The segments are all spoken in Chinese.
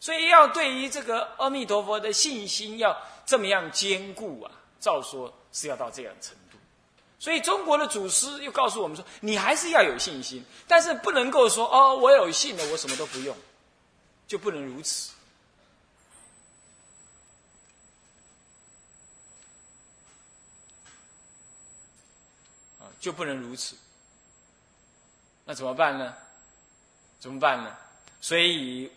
所以要对于这个阿弥陀佛的信心要这么样坚固啊，照说是要到这样程度。所以中国的祖师又告诉我们说，你还是要有信心，但是不能够说哦，我有信了，我什么都不用，就不能如此。就不能如此，那怎么办呢？怎么办呢？所以，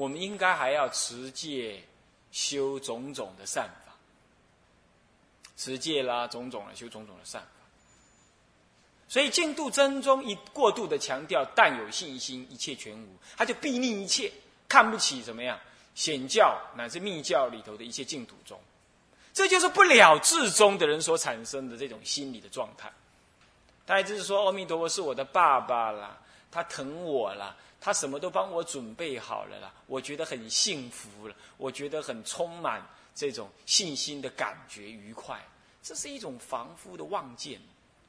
我们应该还要持戒修种种的善法，持戒啦，种种的修种种的善法。所以净度真宗一过度的强调，但有信心，一切全无，他就避逆一切，看不起怎么样显教乃至密教里头的一切净土宗，这就是不了至宗的人所产生的这种心理的状态。他就是说，阿弥陀佛是我的爸爸啦，他疼我了，他什么都帮我准备好了啦，我觉得很幸福了，我觉得很充满这种信心的感觉，愉快。这是一种凡夫的望见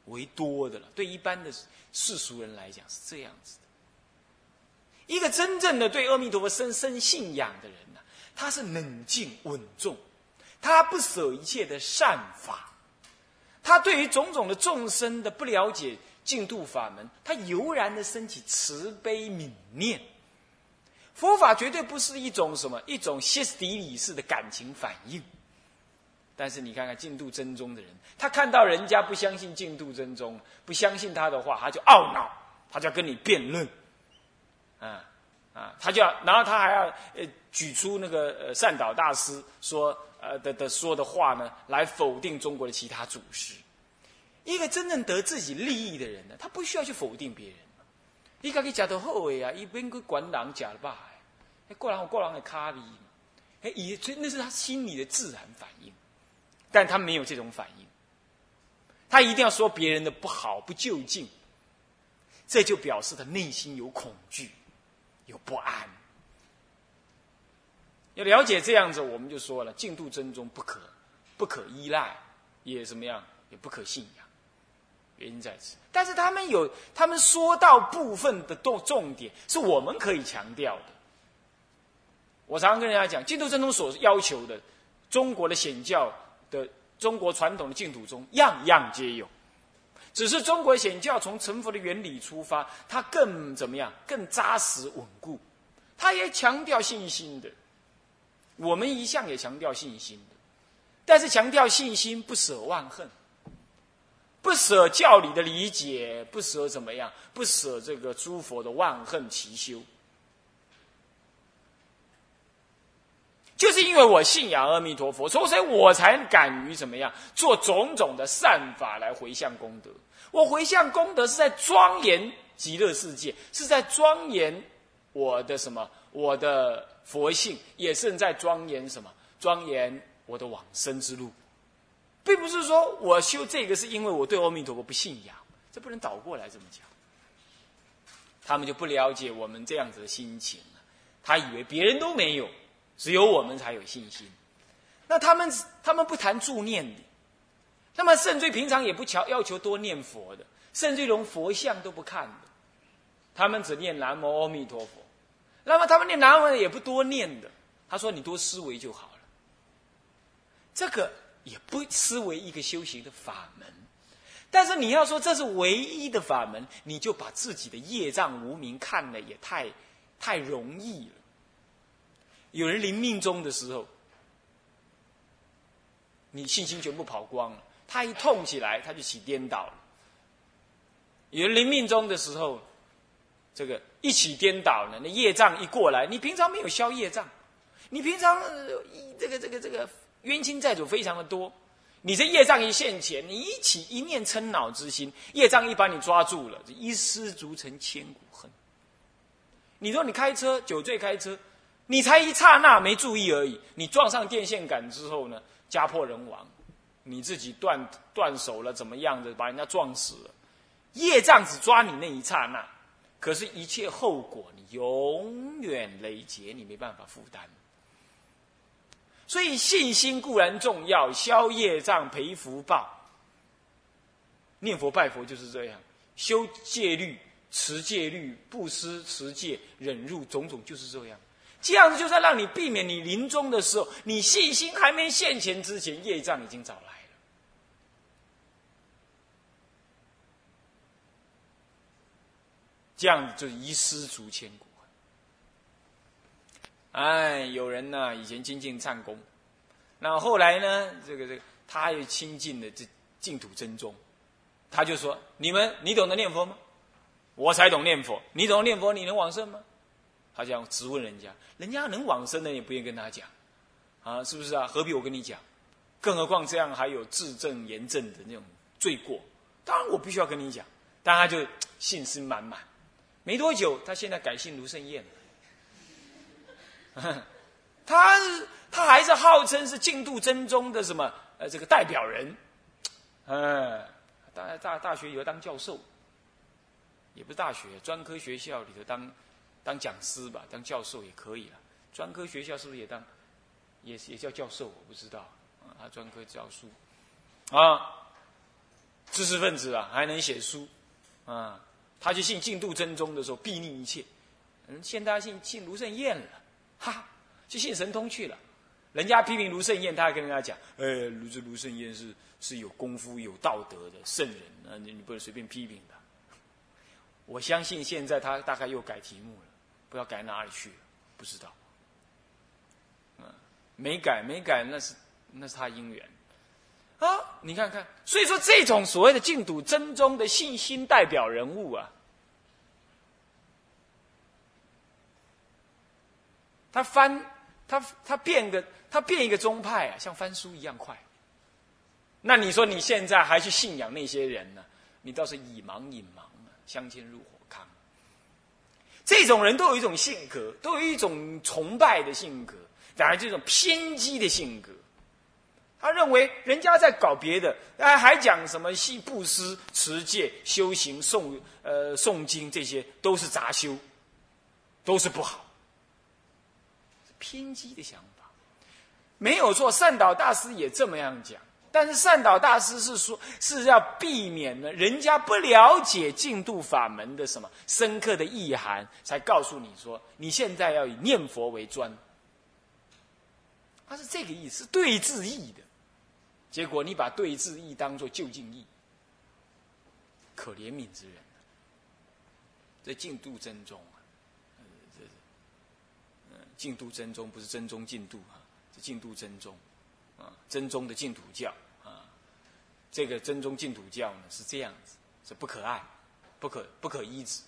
为多的了。对一般的世俗人来讲是这样子的。一个真正的对阿弥陀佛深深信仰的人呢，他是冷静稳重，他不舍一切的善法。他对于种种的众生的不了解净土法门，他油然的升起慈悲悯念。佛法绝对不是一种什么一种歇斯底里式的感情反应。但是你看看净土真宗的人，他看到人家不相信净土真宗，不相信他的话，他就懊恼，他就要跟你辩论，啊啊，他就要，然后他还要呃举出那个呃善导大师说。呃的的说的话呢，来否定中国的其他祖师。一个真正得自己利益的人呢，他不需要去否定别人。你家己食到好诶啊，一边去管人食了吧？哎，过人有过人的卡利嘛？哎，也所以那是他心里的自然反应，但他没有这种反应。他一定要说别人的不好、不就近，这就表示他内心有恐惧、有不安。要了解这样子，我们就说了，净土真宗不可，不可依赖，也怎么样，也不可信。原因在此。但是他们有，他们说到部分的重重点，是我们可以强调的。我常常跟人家讲，净土正宗所要求的，中国的显教的中国传统的净土宗，样样皆有。只是中国显教从成佛的原理出发，它更怎么样，更扎实稳固。它也强调信心的。我们一向也强调信心的，但是强调信心不舍万恨，不舍教理的理解，不舍怎么样？不舍这个诸佛的万恨齐修，就是因为我信仰阿弥陀佛，所以我才敢于怎么样做种种的善法来回向功德。我回向功德是在庄严极乐世界，是在庄严我的什么？我的。佛性也是在庄严什么？庄严我的往生之路，并不是说我修这个是因为我对阿弥陀佛不信仰，这不能倒过来这么讲。他们就不了解我们这样子的心情了，他以为别人都没有，只有我们才有信心。那他们他们不谈助念的，那么甚至平常也不求要求多念佛的，甚至连佛像都不看的，他们只念南无阿弥陀佛。那么他们念南无也不多念的，他说你多思维就好了。这个也不思维一个修行的法门，但是你要说这是唯一的法门，你就把自己的业障无名看了也太太容易了。有人临命终的时候，你信心全部跑光了，他一痛起来他就起颠倒了。有人临命终的时候。这个一起颠倒了？那业障一过来，你平常没有消业障，你平常这个这个这个冤亲债主非常的多，你这业障一现前，你一起一念嗔恼之心，业障一把你抓住了，一失足成千古恨。你说你开车酒醉开车，你才一刹那没注意而已，你撞上电线杆之后呢，家破人亡，你自己断断手了，怎么样的把人家撞死了，业障只抓你那一刹那。可是，一切后果你永远累劫，你没办法负担。所以，信心固然重要，消业障、培福报。念佛拜佛就是这样，修戒律、持戒律、布施、持戒、忍辱，种种就是这样。这样子就在让你避免你临终的时候，你信心还没现前之前，业障已经找来了。这样就一失足千古。哎，有人呢以前精进忏功，那后来呢，这个这个他又亲近的这净土真宗，他就说：你们你懂得念佛吗？我才懂念佛，你懂念佛，你能往生吗？他这样质问人家，人家能往生的也不愿意跟他讲，啊，是不是啊？何必我跟你讲？更何况这样还有自证言证的那种罪过，当然我必须要跟你讲。但他就信心满满，没多久，他现在改姓卢胜彦了。他他还是号称是净土真宗的什么呃这个代表人，嗯，大大大学以后当教授，也不是大学，专科学校里头当。当讲师吧，当教授也可以了。专科学校是不是也当，也也叫教授？我不知道啊。他专科教书，啊，知识分子啊，还能写书，啊，他去信净度真宗的时候，必逆一切。嗯，现在信信卢胜彦了，哈，去信神通去了。人家批评卢胜彦，他还跟人家讲，哎，卢这卢胜彦是是有功夫、有道德的圣人啊，你你不能随便批评他。我相信现在他大概又改题目了。不知道改哪里去了，不知道。嗯，没改没改，那是那是他因缘啊！你看看，所以说这种所谓的净土真宗的信心代表人物啊，他翻他他变个他变一个宗派啊，像翻书一样快。那你说你现在还去信仰那些人呢？你倒是以盲引盲啊，相亲入火坑。这种人都有一种性格，都有一种崇拜的性格，然而这种偏激的性格。他认为人家在搞别的，哎，还讲什么系布施、持戒、修行、诵呃诵经，这些都是杂修，都是不好。偏激的想法没有错，善导大师也这么样讲。但是善导大师是说，是要避免呢，人家不了解净度法门的什么深刻的意涵，才告诉你说，你现在要以念佛为专。他是这个意思，对治义的。结果你把对治义当做就近义，可怜悯之人。这净度真宗啊，净度真宗不是真宗净度啊，是净度真宗。啊，真宗的净土教啊，这个真宗净土教呢是这样子，是不可爱，不可不可依止。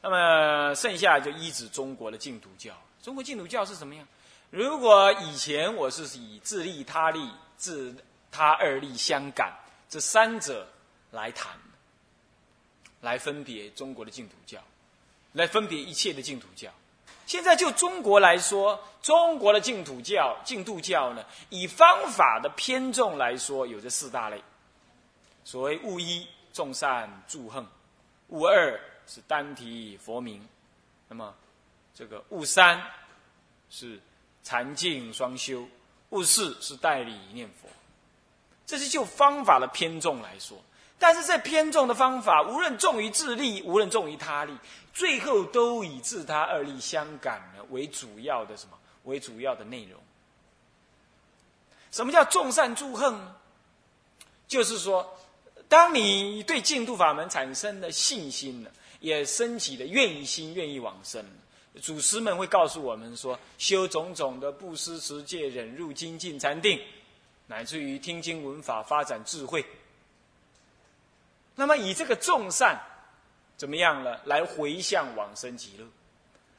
那么剩下就依止中国的净土教。中国净土教是什么样？如果以前我是以自利他利、自他二利相感这三者来谈，来分别中国的净土教，来分别一切的净土教。现在就中国来说，中国的净土教、净土教呢，以方法的偏重来说，有这四大类。所谓物一，众善助横；物二是单提佛名；那么这个物三是禅净双修；物四是代理念佛。这是就方法的偏重来说。但是这偏重的方法，无论重于自利，无论重于他利，最后都以自他二利相感呢为主要的什么？为主要的内容。什么叫众善助恨呢？就是说，当你对净土法门产生的信心了，也升起的愿意心，愿意往生，祖师们会告诉我们说：修种种的布施、持戒、忍辱、精进、禅定，乃至于听经闻法，发展智慧。那么以这个众善怎么样了？来回向往生极乐。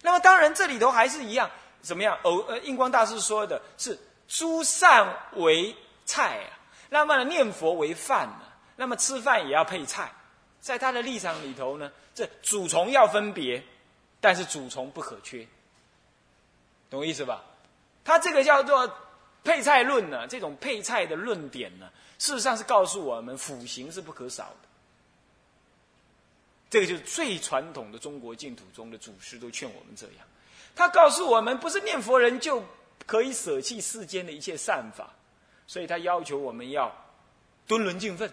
那么当然这里头还是一样，怎么样？偶呃，印光大师说的是诸善为菜啊，那么念佛为饭呢？那么吃饭也要配菜，在他的立场里头呢，这主从要分别，但是主从不可缺，懂我意思吧？他这个叫做配菜论呢，这种配菜的论点呢，事实上是告诉我们辅行是不可少的。这个就是最传统的中国净土中的祖师都劝我们这样，他告诉我们，不是念佛人就可以舍弃世间的一切善法，所以他要求我们要敦伦敬奋。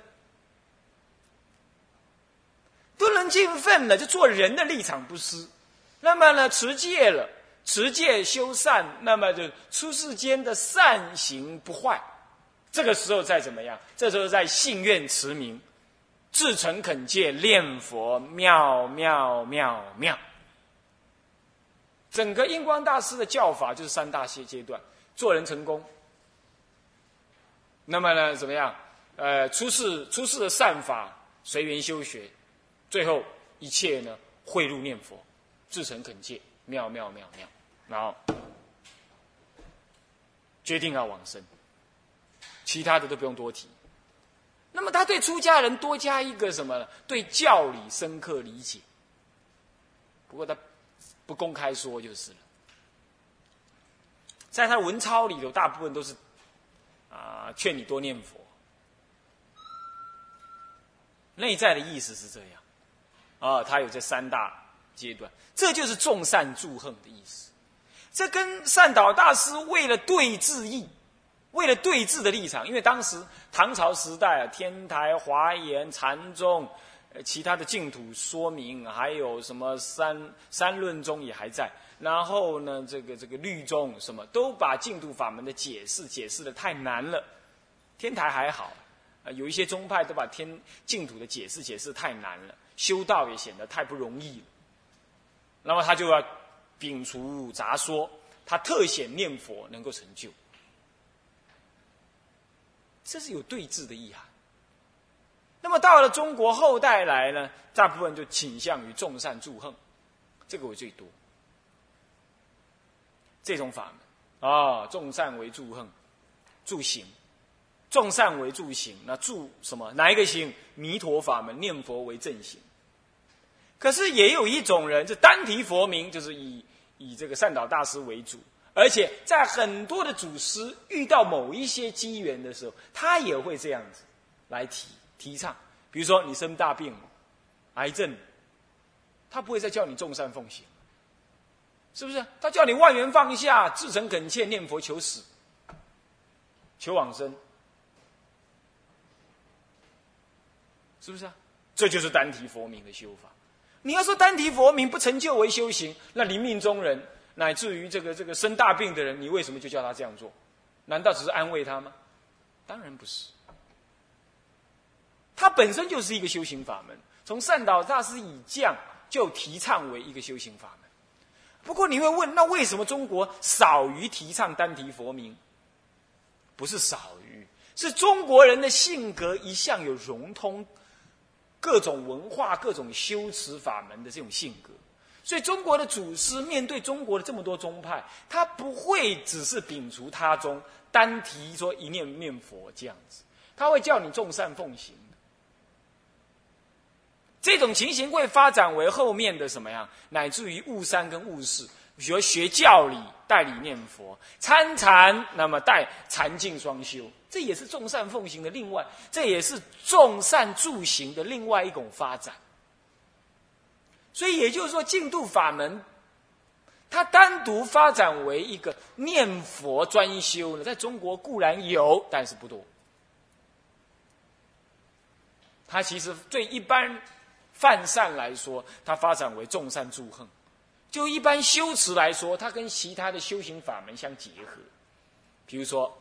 敦伦敬奋呢，就做人的立场不失。那么呢，持戒了，持戒修善，那么就出世间的善行不坏。这个时候再怎么样，这时候在信愿持名，至诚恳切念佛，妙妙妙妙。整个印光大师的教法就是三大阶阶段：做人成功。那么呢，怎么样？呃，出世出世的善法随缘修学，最后一切呢汇入念佛，至诚恳切，妙妙妙妙，然后决定要往生。其他的都不用多提。那么他对出家人多加一个什么呢？对教理深刻理解。不过他不公开说就是了。在他文抄里头，大部分都是啊劝你多念佛。内在的意思是这样啊，他有这三大阶段，这就是众善助恨的意思。这跟善导大师为了对治义。为了对峙的立场，因为当时唐朝时代啊，天台、华严、禅宗，呃，其他的净土说明，还有什么三三论宗也还在。然后呢，这个这个律宗什么，都把净土法门的解释解释的太难了。天台还好，啊，有一些宗派都把天净土的解释解释太难了，修道也显得太不容易了。那么他就要摒除杂说，他特显念佛能够成就。这是有对峙的意涵。那么到了中国后代来呢，大部分就倾向于众善助恨，这个为最多。这种法门啊，众善为助恨，助行，众善为助行，那助什么？哪一个行？弥陀法门，念佛为正行。可是也有一种人，这单提佛名，就是以以这个善导大师为主。而且在很多的祖师遇到某一些机缘的时候，他也会这样子来提提倡。比如说你生大病，癌症，他不会再叫你众善奉行，是不是？他叫你万缘放下，至诚恳切念佛求死，求往生，是不是啊？这就是单提佛名的修法。你要说单提佛名不成就为修行，那临命中人。乃至于这个这个生大病的人，你为什么就叫他这样做？难道只是安慰他吗？当然不是。他本身就是一个修行法门，从善导大师以降就提倡为一个修行法门。不过你会问，那为什么中国少于提倡单提佛名？不是少于，是中国人的性格一向有融通各种文化、各种修持法门的这种性格。所以中国的祖师面对中国的这么多宗派，他不会只是摒除他宗，单提说一念念佛这样子，他会叫你众善奉行。这种情形会发展为后面的什么样？乃至于悟三跟悟士，学学教理，代理念佛，参禅，那么带禅净双修，这也是众善奉行的另外，这也是众善助行的另外一种发展。所以也就是说，净土法门，它单独发展为一个念佛专修呢，在中国固然有，但是不多。它其实对一般泛善来说，它发展为众善助恨；就一般修持来说，它跟其他的修行法门相结合。比如说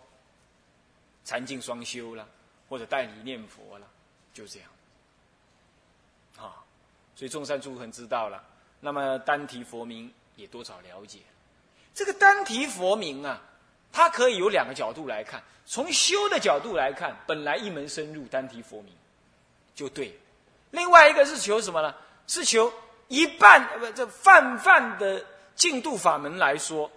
禅净双修了，或者代理念佛了，就这样。所以众善诸恒知道了，那么单提佛名也多少了解。这个单提佛名啊，它可以有两个角度来看。从修的角度来看，本来一门深入单提佛名就对。另外一个是求什么呢？是求一半不这泛泛的净度法门来说，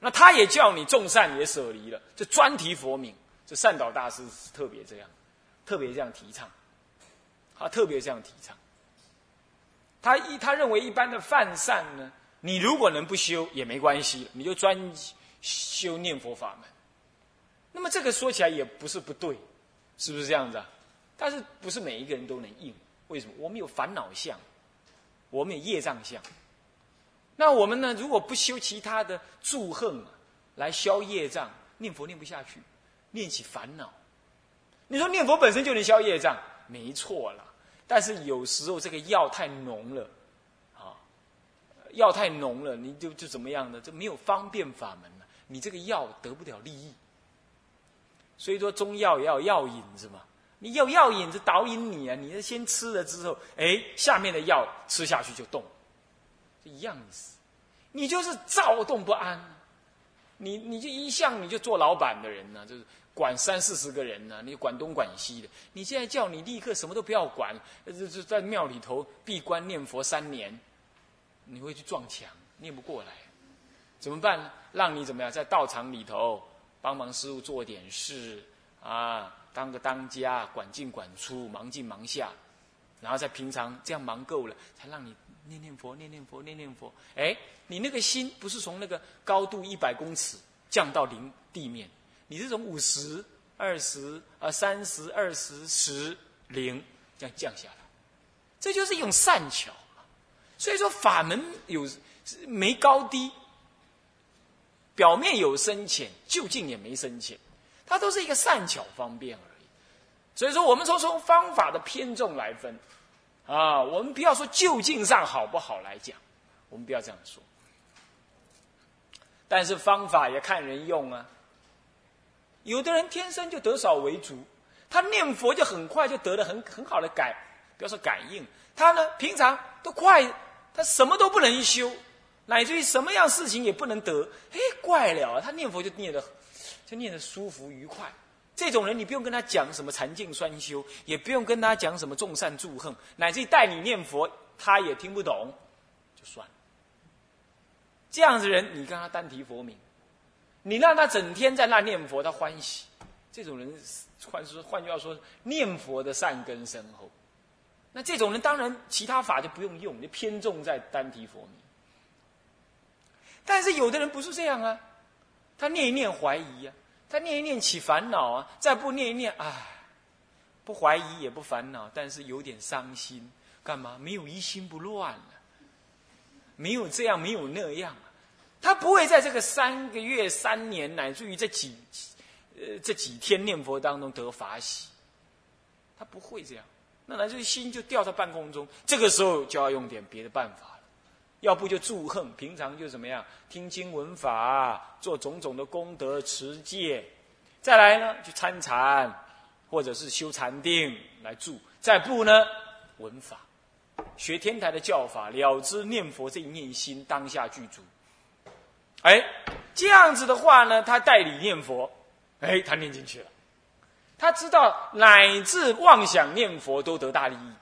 那他也叫你众善也舍离了，这专提佛名。这善导大师是特别这样，特别这样提倡。他特别这样提倡，他一他认为一般的泛善呢，你如果能不修也没关系，你就专修念佛法门。那么这个说起来也不是不对，是不是这样子啊？但是不是每一个人都能应？为什么？我们有烦恼相，我们有业障相。那我们呢？如果不修其他的祝恨来消业障，念佛念不下去，念起烦恼。你说念佛本身就能消业障？没错了，但是有时候这个药太浓了，啊，药太浓了，你就就怎么样呢？就没有方便法门了，你这个药得不了利益。所以说中药也要药引子嘛，你有药引子导引你啊，你先吃了之后，哎，下面的药吃下去就动，一样意思。你就是躁动不安，你你就一向你就做老板的人呢，就是管三四十个人呢，你管东管西的。你现在叫你立刻什么都不要管，就就在庙里头闭关念佛三年，你会去撞墙，念不过来，怎么办？让你怎么样，在道场里头帮忙师傅做点事啊，当个当家，管进管出，忙进忙下，然后在平常这样忙够了，才让你。念念佛，念念佛，念念佛。哎，你那个心不是从那个高度一百公尺降到零地面，你这种五十、二十、啊三十、二十、十、零这样降下来，这就是一种善巧。所以说法门有没高低，表面有深浅，究竟也没深浅，它都是一个善巧方便而已。所以说，我们说从方法的偏重来分。啊，我们不要说就近上好不好来讲，我们不要这样说。但是方法也看人用啊。有的人天生就得少为足，他念佛就很快就得了很很好的感，比如说感应，他呢平常都快，他什么都不能修，乃至于什么样事情也不能得。哎，怪了，他念佛就念的，就念的舒服愉快。这种人，你不用跟他讲什么禅净双修，也不用跟他讲什么众善助恨，乃至于带你念佛，他也听不懂，就算了。这样子人，你跟他单提佛名，你让他整天在那念佛，他欢喜。这种人，换说换句话说，念佛的善根深厚。那这种人，当然其他法就不用用，就偏重在单提佛名。但是有的人不是这样啊，他念一念怀疑啊。他念一念起烦恼啊，再不念一念，唉，不怀疑也不烦恼，但是有点伤心。干嘛？没有一心不乱了，没有这样，没有那样。他不会在这个三个月、三年，乃至于这几呃这几天念佛当中得法喜。他不会这样，那乃至于心就掉到半空中。这个时候就要用点别的办法了。要不就祝恨，平常就怎么样听经闻法，做种种的功德持戒，再来呢就参禅，或者是修禅定来助。再不呢闻法，学天台的教法，了知念佛这一念心当下具足。哎，这样子的话呢，他代理念佛，哎，他念进去了，他知道乃至妄想念佛都得大利益。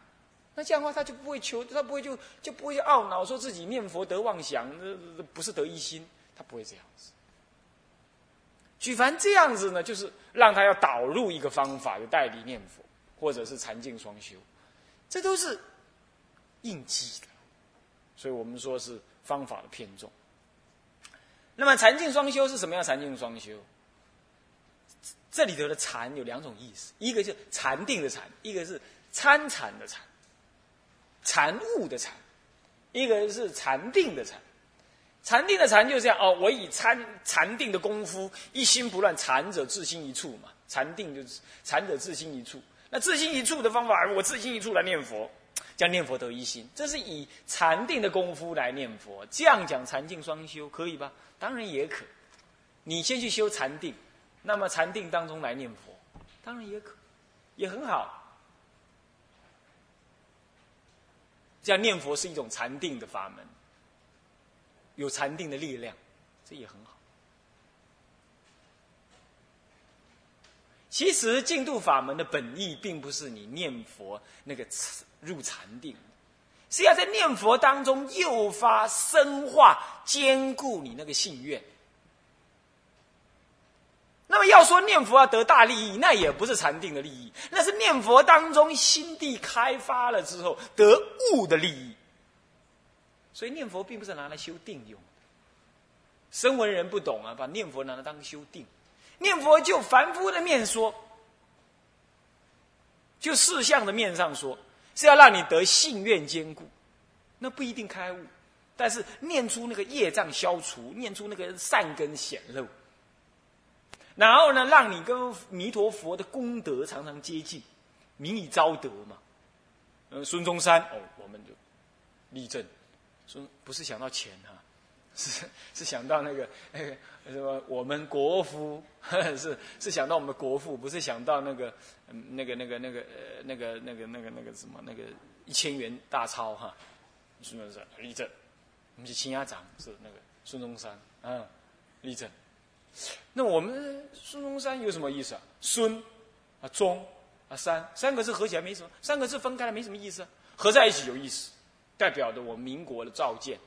那这样的话，他就不会求，他不会就就不会懊恼，说自己念佛得妄想，那不是得一心，他不会这样子。举凡这样子呢，就是让他要导入一个方法，就代理念佛，或者是禅净双修，这都是应激的。所以我们说是方法的偏重。那么禅净双修是什么样？禅净双修，这里头的禅有两种意思，一个是禅定的禅，一个是参禅的禅。禅悟的禅，一个是禅定的禅。禅定的禅就是这样哦，我以禅禅定的功夫，一心不乱，禅者自心一处嘛。禅定就是禅者自心一处。那自心一处的方法，我自心一处来念佛，叫念佛得一心，这是以禅定的功夫来念佛。这样讲禅定双修可以吧？当然也可。你先去修禅定，那么禅定当中来念佛，当然也可，也很好。这样念佛是一种禅定的法门，有禅定的力量，这也很好。其实净土法门的本意，并不是你念佛那个入禅定，是要在念佛当中诱发、深化、坚固你那个信愿。那么要说念佛要得大利益，那也不是禅定的利益，那是念佛当中心地开发了之后得悟的利益。所以念佛并不是拿来修定用。声闻人不懂啊，把念佛拿来当修定。念佛就凡夫的面说，就事相的面上说，是要让你得信愿坚固，那不一定开悟，但是念出那个业障消除，念出那个善根显露。然后呢，让你跟弥陀佛的功德常常接近，名以招德嘛。嗯，孙中山哦，我们就立正，说不是想到钱哈，是 是想到那个那个什么我们国父，是是想到我们的国父，不是想到那个那个那个那个呃那个那个那个那个什么那个一千元大钞哈，是不是？立正，我们是青鸭长是那个孙中山啊，立正。那我们孙中山有什么意思啊？孙啊中啊三三个字合起来没什么，三个字分开来没什么意思，合在一起有意思，代表着我们民国的召见。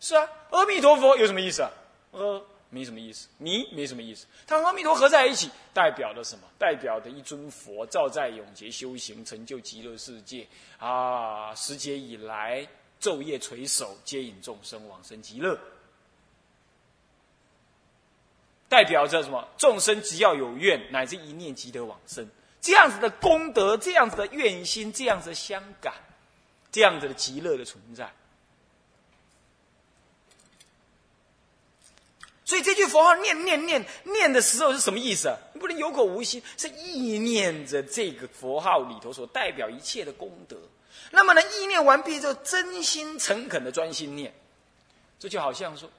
是啊，阿弥陀佛有什么意思啊？呃，没什么意思，弥没什么意思。他阿弥陀合在一起，代表了什么？代表的一尊佛，照在永劫修行，成就极乐世界啊！时节以来，昼夜垂首，接引众生往生极乐。代表着什么？众生只要有愿，乃至一念即得往生，这样子的功德，这样子的愿心，这样子的相感，这样子的极乐的存在。所以这句佛号念念念念的时候是什么意思啊？你不能有口无心，是意念着这个佛号里头所代表一切的功德。那么呢，意念完毕之后，真心诚恳的专心念，这就好像说。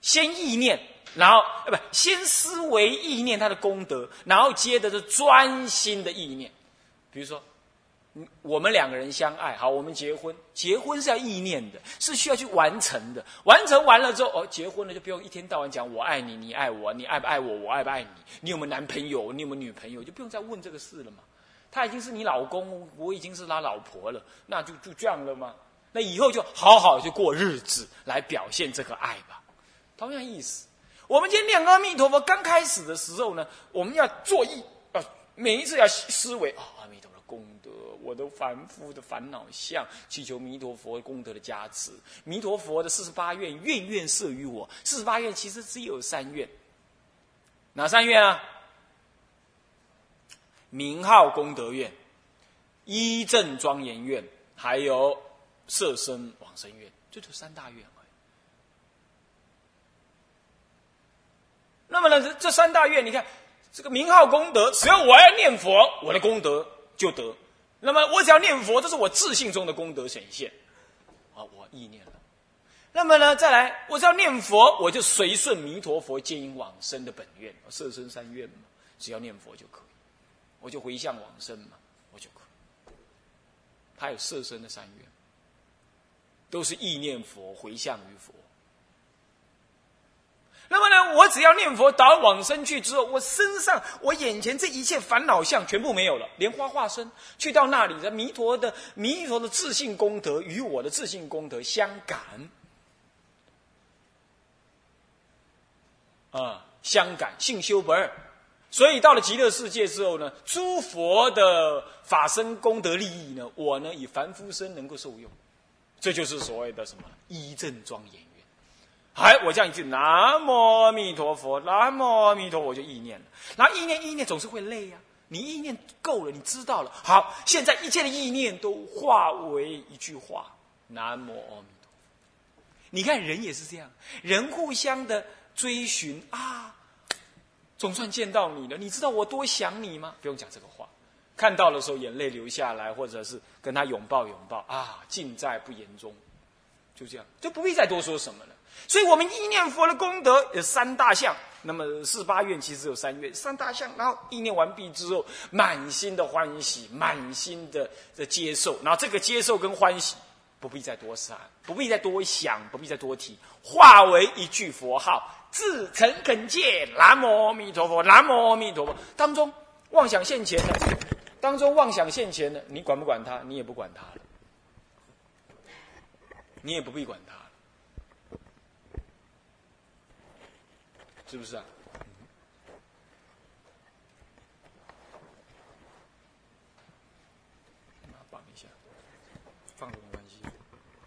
先意念，然后呃不，先思维意念它的功德，然后接着是专心的意念。比如说，我们两个人相爱，好，我们结婚，结婚是要意念的，是需要去完成的。完成完了之后，哦，结婚了就不用一天到晚讲我爱你，你爱我，你爱不爱我，我爱不爱你，你有没有男朋友，你有没有女朋友，就不用再问这个事了嘛。他已经是你老公，我已经是他老婆了，那就就这样了吗？那以后就好好去过日子，来表现这个爱吧。同样意思，我们今天念阿弥陀佛，刚开始的时候呢，我们要做意啊，每一次要思维啊，阿弥陀佛功德，我的凡夫的烦恼相，祈求弥陀佛功德的加持。弥陀佛的四十八愿，愿愿摄于我。四十八愿其实只有三愿，哪三愿啊？名号功德愿、一正庄严愿，还有舍身往生愿，这就三大愿。那么呢，这三大愿，你看这个名号功德，只要我要念佛，我的功德就得。那么我只要念佛，这是我自信中的功德显现。啊，我意念了。那么呢，再来，我只要念佛，我就随顺弥陀佛接引往生的本愿，色身三愿嘛，只要念佛就可以，我就回向往生嘛，我就可以。他有色身的三愿，都是意念佛，回向于佛。我只要念佛，到往生去之后，我身上、我眼前这一切烦恼相全部没有了，莲花化身去到那里的弥陀的弥陀的自信功德与我的自信功德相感，啊，相感性修不二，所以到了极乐世界之后呢，诸佛的法身功德利益呢，我呢以凡夫身能够受用，这就是所谓的什么？一正庄严。哎，我这样一句“南无阿弥陀佛”，“南无阿弥陀佛”，我就意念了。然后意念意念总是会累呀。你意念够了，你知道了。好，现在一切的意念都化为一句话：“南无阿弥陀佛。”你看人也是这样，人互相的追寻啊，总算见到你了。你知道我多想你吗？不用讲这个话，看到的时候眼泪流下来，或者是跟他拥抱拥抱啊，尽在不言中。就这样，就不必再多说什么了。所以，我们意念佛的功德有三大项。那么，四八愿其实有三愿，三大项。然后意念完毕之后，满心的欢喜，满心的的接受。然后这个接受跟欢喜，不必再多想，不必再多想，不必再多提，化为一句佛号，自诚恳切，南无阿弥陀佛，南无阿弥陀佛。当中妄想现前的，当中妄想现前的，你管不管他？你也不管他了，你也不必管他。是不是啊？绑一下，放着没关系，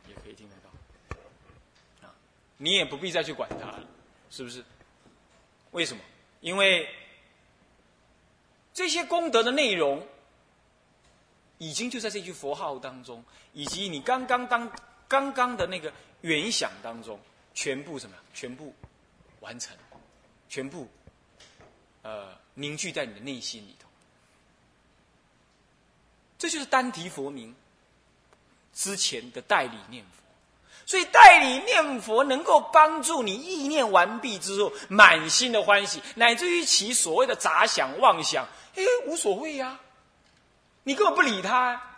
也可以听得到。啊，你也不必再去管他了，是不是？为什么？因为这些功德的内容，已经就在这句佛号当中，以及你刚刚当刚刚的那个原想当中，全部什么？全部完成。全部，呃，凝聚在你的内心里头。这就是单提佛名之前的代理念佛。所以代理念佛能够帮助你意念完毕之后满心的欢喜，乃至于其所谓的杂想妄想，哎，无所谓呀，你根本不理他。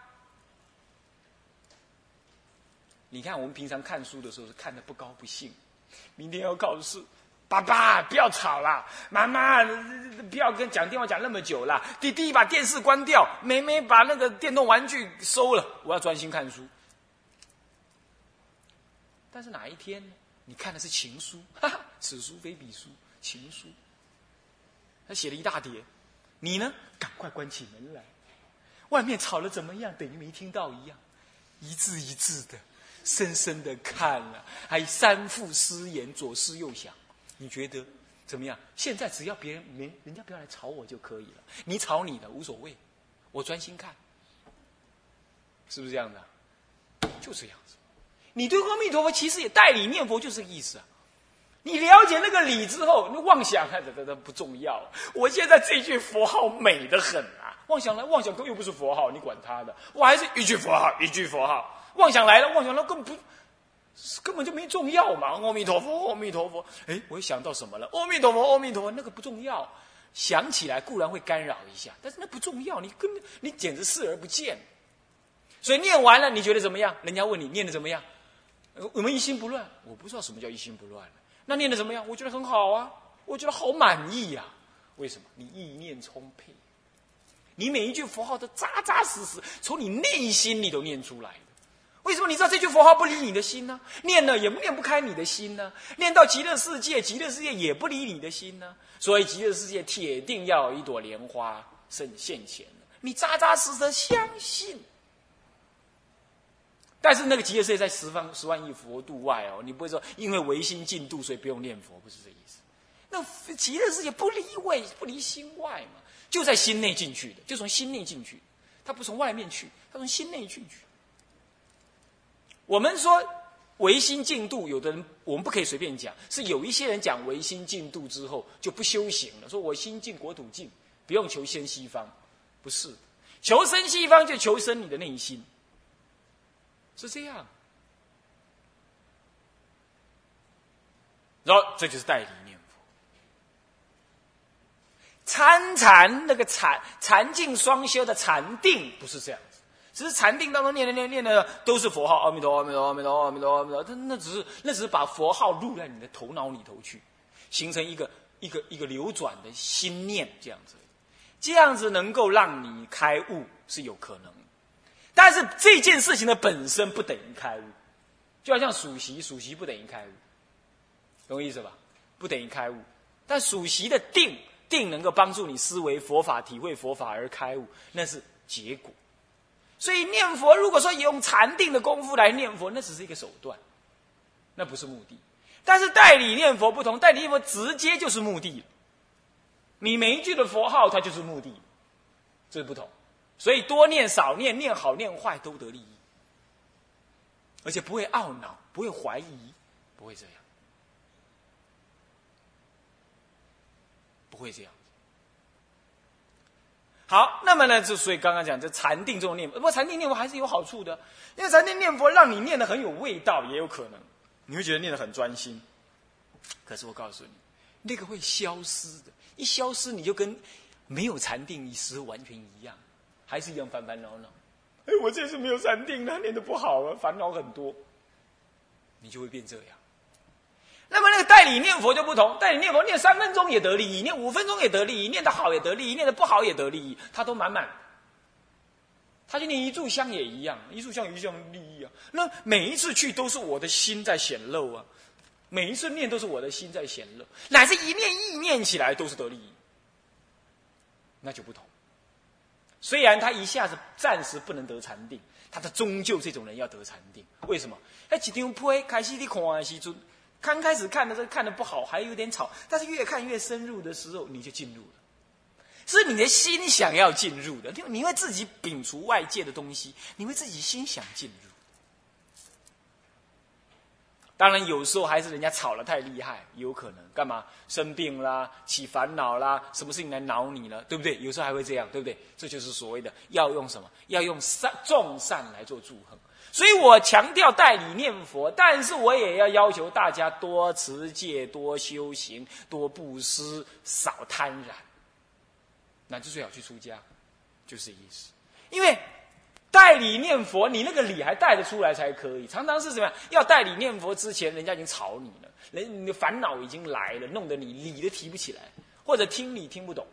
你看我们平常看书的时候是看的不高不兴，明天要考试，爸爸不要吵了，妈妈不要跟讲电话讲那么久了，弟弟把电视关掉，妹妹把那个电动玩具收了，我要专心看书。但是哪一天？你看的是情书，哈哈，此书非彼书，情书。他写了一大叠，你呢？赶快关起门来，外面吵了怎么样？等于没听到一样，一字一字的，深深的看了，还三副诗言，左思右想。你觉得怎么样？现在只要别人没人家不要来吵我就可以了，你吵你的无所谓，我专心看，是不是这样的？就这样子。你对阿弥陀佛其实也代理念佛，就是这个意思啊。你了解那个理之后，你妄想看这这不重要。我现在这句佛号美得很啊，妄想来妄想又不是佛号，你管他的，我还是一句佛号一句佛号。妄想来了，妄想来根本不根本就没重要嘛。阿弥陀佛，阿弥陀佛。哎，我又想到什么了？阿弥陀佛，阿弥陀佛，那个不重要。想起来固然会干扰一下，但是那不重要，你根本你简直视而不见。所以念完了，你觉得怎么样？人家问你念的怎么样？我们一心不乱，我不知道什么叫一心不乱。那念的怎么样？我觉得很好啊，我觉得好满意呀。为什么？你意念充沛，你每一句佛号都扎扎实实从你内心里头念出来。为什么？你知道这句佛号不离你的心呢？念了也念不开你的心呢？念到极乐世界，极乐世界也不离你的心呢？所以极乐世界铁定要有一朵莲花现现前你扎扎实实相信。但是那个极乐世界在十方十万亿佛度外哦，你不会说因为唯心净度所以不用念佛，不是这意思。那极乐世界不离位，不离心外嘛，就在心内进去的，就从心内进去，他不从外面去，他从心内进去。我们说唯心净度，有的人我们不可以随便讲，是有一些人讲唯心净度之后就不修行了，说我心净国土净，不用求生西方，不是，求生西方就求生你的内心。是这样，然后这就是代理念佛。参禅那个禅禅定双修的禅定不是这样子，只是禅定当中念的念念的都是佛号，阿弥陀阿弥陀阿弥陀阿弥陀阿弥陀，那那只是那只是把佛号入在你的头脑里头去，形成一个一个一个流转的心念这样子，这样子能够让你开悟是有可能。但是这件事情的本身不等于开悟，就好像数息，数息不等于开悟，懂我意思吧？不等于开悟，但数息的定定能够帮助你思维佛法、体会佛法而开悟，那是结果。所以念佛，如果说用禅定的功夫来念佛，那只是一个手段，那不是目的。但是代理念佛不同，代理念佛直接就是目的你每一句的佛号，它就是目的，这是不同。所以多念少念，念好念坏都得利益，而且不会懊恼，不会怀疑，不会这样，不会这样。好，那么呢，就所以刚刚讲这禅定这种念佛，不过禅定念佛还是有好处的，因为禅定念佛让你念的很有味道，也有可能你会觉得念得很专心。可是我告诉你，那个会消失的，一消失你就跟没有禅定一时完全一样。还是一样烦烦恼恼，哎，我这次没有禅定，那念的不好啊，烦恼很多，你就会变这样。那么那个代理念佛就不同，代理念佛念三分钟也得利益，念五分钟也得利益，念的好也得利益，念的不好也得利益，他都满满。他就念一炷香也一样，一炷香一样利益啊。那每一次去都是我的心在显露啊，每一次念都是我的心在显露，乃至一念意念起来都是得利益，那就不同。虽然他一下子暂时不能得禅定，他的终究这种人要得禅定。为什么？哎，几张铺开始你看啊，西尊，刚开始看的时候看的不好，还有点吵，但是越看越深入的时候，你就进入了。是你的心想要进入的，你会自己摒除外界的东西，你会自己心想进入。当然，有时候还是人家吵了太厉害，有可能干嘛生病啦、起烦恼啦，什么事情来挠你了，对不对？有时候还会这样，对不对？这就是所谓的要用什么？要用善众善来做祝贺。所以我强调代理念佛，但是我也要要求大家多持戒、多修行、多布施、少贪婪。那就最好去出家，就是意思。因为代理念佛，你那个理还带得出来才可以。常常是什么？要代理念佛之前，人家已经吵你了，人你的烦恼已经来了，弄得你理都提不起来，或者听你听不懂。